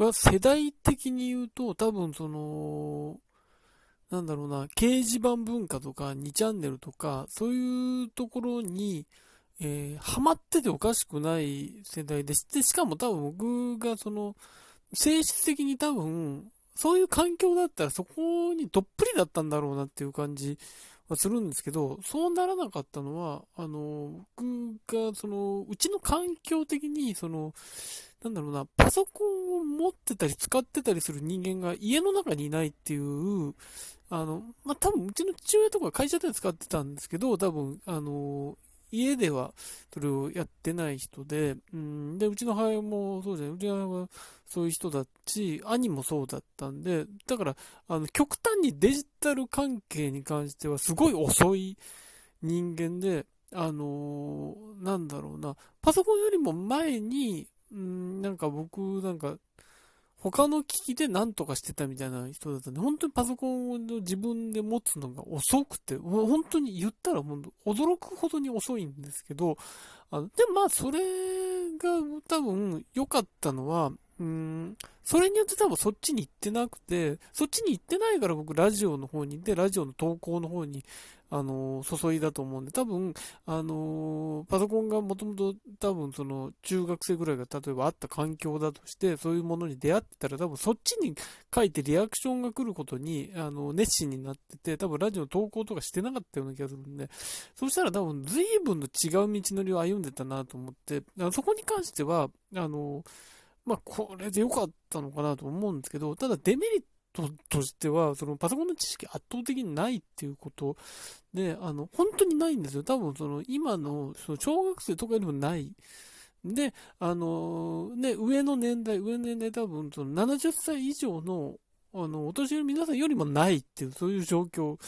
これは世代的に言うと、多分その、なんだろうな、掲示板文化とか2チャンネルとか、そういうところに、えー、ハマってておかしくない世代でして、しかも多分僕がその、性質的に多分、そういう環境だったらそこにどっぷりだったんだろうなっていう感じはするんですけど、そうならなかったのは、あの、僕が、その、うちの環境的に、その、なんだろうな、パソコンを持ってたり使ってたりする人間が家の中にいないっていう、あの、まあ、多分うちの父親とか会社で使ってたんですけど、多分、あの、家ではそれをやってない人で、うん、で、うちの母親もそうじゃない、うちの母親はそういう人だし、兄もそうだったんで、だから、あの、極端にデジタル関係に関してはすごい遅い人間で、あのー、なんだろうな、パソコンよりも前に、うん、なんか僕、なんか、他の機器で何とかしてたみたいな人だったんで、本当にパソコンを自分で持つのが遅くて、本当に言ったら本当驚くほどに遅いんですけど、あのでもまあそれが多分良かったのは、うん、それによって多分そっちに行ってなくて、そっちに行ってないから僕ラジオの方に行って、ラジオの投稿の方にあの、注いだと思うんで、多分、あの、パソコンがもともと多分その中学生ぐらいが例えばあった環境だとして、そういうものに出会ってたら多分そっちに書いてリアクションが来ることに、あの、熱心になってて、多分ラジオ投稿とかしてなかったような気がするんで、そしたら多分随分と違う道のりを歩んでたなと思って、そこに関しては、あの、まあ、これで良かったのかなと思うんですけど、ただデメリッととしては、そのパソコンの知識圧倒的にないっていうことで、あの、本当にないんですよ。多分その今の、その小学生とかよりもない。で、あの、ね、上の年代、上の年代多分その70歳以上のあの、お年寄り皆さんよりもないっていう、そういう状況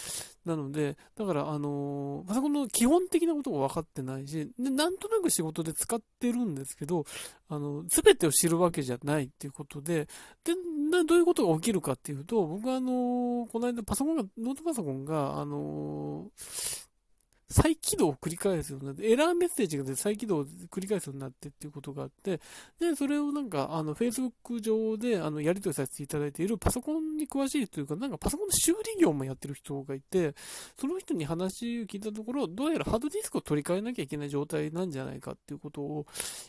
なので、だから、あの、パソコンの基本的なことが分かってないし、で、なんとなく仕事で使ってるんですけど、あの、すべてを知るわけじゃないっていうことで、で、どういうことが起きるかっていうと、僕はあの、この間パソコンが、ノートパソコンが、あの、再起動を繰り返すようになって、エラーメッセージが出て再起動を繰り返すようになってっていうことがあって、で、それをなんか、あの、Facebook 上で、あの、やり取りさせていただいているパソコンに詳しいというか、なんかパソコンの修理業もやってる人がいて、その人に話を聞いたところ、どうやらハードディスクを取り替えなきゃいけない状態なんじゃないかっていうことを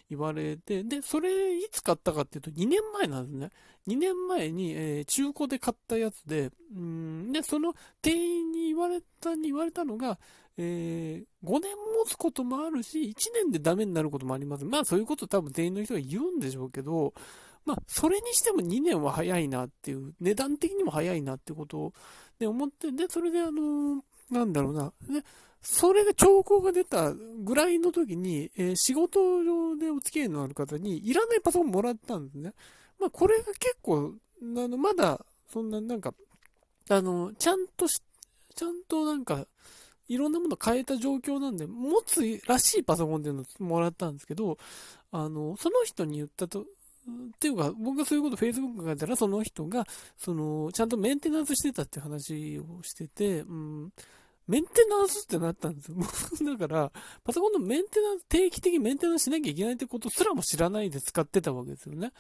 言われて、で、それいつ買ったかっていうと2年前なんですね。2年前に、えー、中古で買ったやつで、うん、で、その店員に言われた、に言われたのが、えー、5年持つこともあるし、1年でダメになることもあります。まあそういうこと多分店員の人が言うんでしょうけど、まあそれにしても2年は早いなっていう、値段的にも早いなってことを、ね、思って、で、それであのー、なんだろうな、で、それが兆候が出たぐらいの時に、えー、仕事上でお付き合いのある方に、いらないパソコンもらったんですね。まあこれが結構、あの、まだ、そんななんか、あの、ちゃんとし、ちゃんとなんか、いろんなもの変えた状況なんで、持つらしいパソコンっていうのをもらったんですけど、あの、その人に言ったと、っていうか、僕がそういうこと Facebook が書いたら、その人が、その、ちゃんとメンテナンスしてたって話をしてて、うん、メンテナンスってなったんですよ。だから、パソコンのメンテナンス、定期的にメンテナンスしなきゃいけないってことすらも知らないで使ってたわけですよね。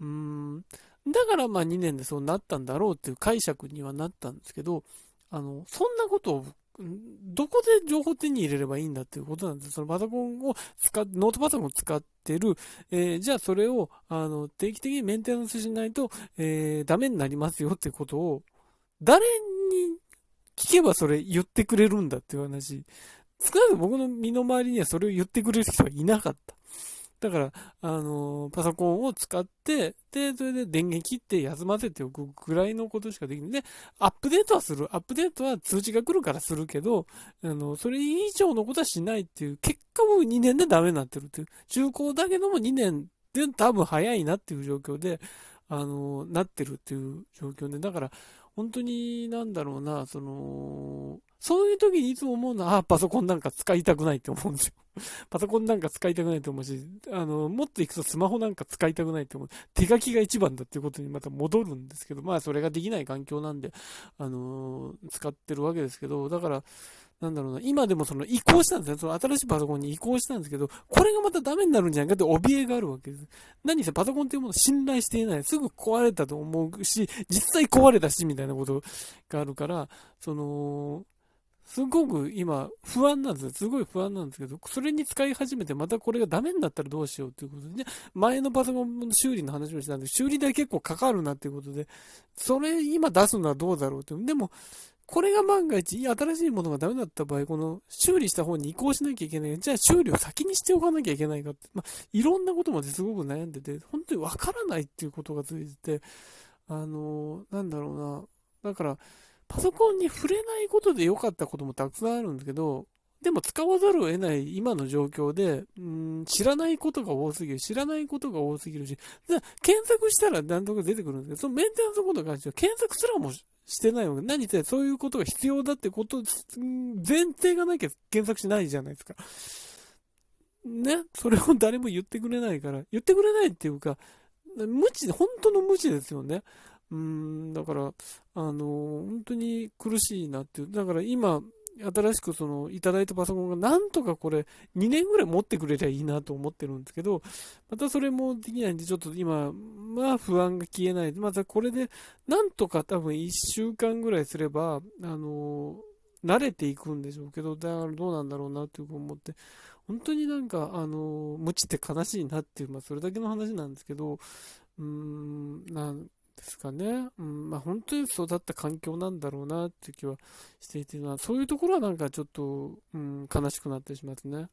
うん。だからまあ2年でそうなったんだろうっていう解釈にはなったんですけど、あの、そんなことをどこで情報手に入れればいいんだっていうことなんです。そのパソコンを使っ、ノートパソコンを使ってる、えー、じゃあそれを、あの、定期的にメンテナンスしないと、えー、ダメになりますよっていうことを、誰に聞けばそれ言ってくれるんだっていう話。少なくとも僕の身の回りにはそれを言ってくれる人はいなかった。だから、あのー、パソコンを使って、で、それで電源切って休ませておくぐらいのことしかできない。で、アップデートはする。アップデートは通知が来るからするけど、あの、それ以上のことはしないっていう、結果も2年でダメになってるっていう。中古だけども2年で多分早いなっていう状況で、あの、なってるっていう状況で、だから、本当になんだろうな、その、そういう時にいつも思うのは、あ、パソコンなんか使いたくないって思うんですよ。パソコンなんか使いたくないと思うし、あの、もっと行くとスマホなんか使いたくないって思う。手書きが一番だっていうことにまた戻るんですけど、まあそれができない環境なんで、あの、使ってるわけですけど、だから、なんだろうな、今でもその移行したんですよ。その新しいパソコンに移行したんですけど、これがまたダメになるんじゃないかって怯えがあるわけです。何せパソコンっていうものを信頼していない。すぐ壊れたと思うし、実際壊れたし、みたいなことがあるから、その、すごく今不安なんですよ。すごい不安なんですけど、それに使い始めてまたこれがダメになったらどうしようということで、ね、前のパソコンの修理の話もしたんで、修理代結構かかるなっていうことで、それ今出すのはどうだろうって。でも、これが万が一、新しいものがダメだった場合、この修理した方に移行しなきゃいけない。じゃあ修理を先にしておかなきゃいけないかって、まあ、いろんなことまですごく悩んでて、本当にわからないっていうことが続いてて、あのー、なんだろうな。だから、パソコンに触れないことで良かったこともたくさんあるんだけど、でも使わざるを得ない今の状況で、うん知らないことが多すぎる、知らないことが多すぎるし、検索したら何とか出てくるんですけど、そのメンテナンスのことに関しては検索すらもしてないわけ。何ってそういうことが必要だってこと、前提がなきゃ検索しないじゃないですか。ね、それを誰も言ってくれないから、言ってくれないっていうか、無知、本当の無知ですよね。うん、だから、あの、本当に苦しいなっていう。だから今、新しくそのいただいたパソコンがなんとかこれ2年ぐらい持ってくれりゃいいなと思ってるんですけど、またそれもできないんで、ちょっと今、まあ不安が消えない。またこれでなんとか多分1週間ぐらいすれば、あの慣れていくんでしょうけど、だからどうなんだろうなって思って、本当になんか、あの無知って悲しいなっていう、まあそれだけの話なんですけど、うーん、なんですかね。うん、まあ本当に育った環境なんだろうなっていう気はしていて、そういうところはなんかちょっと、うん、悲しくなってしまってね。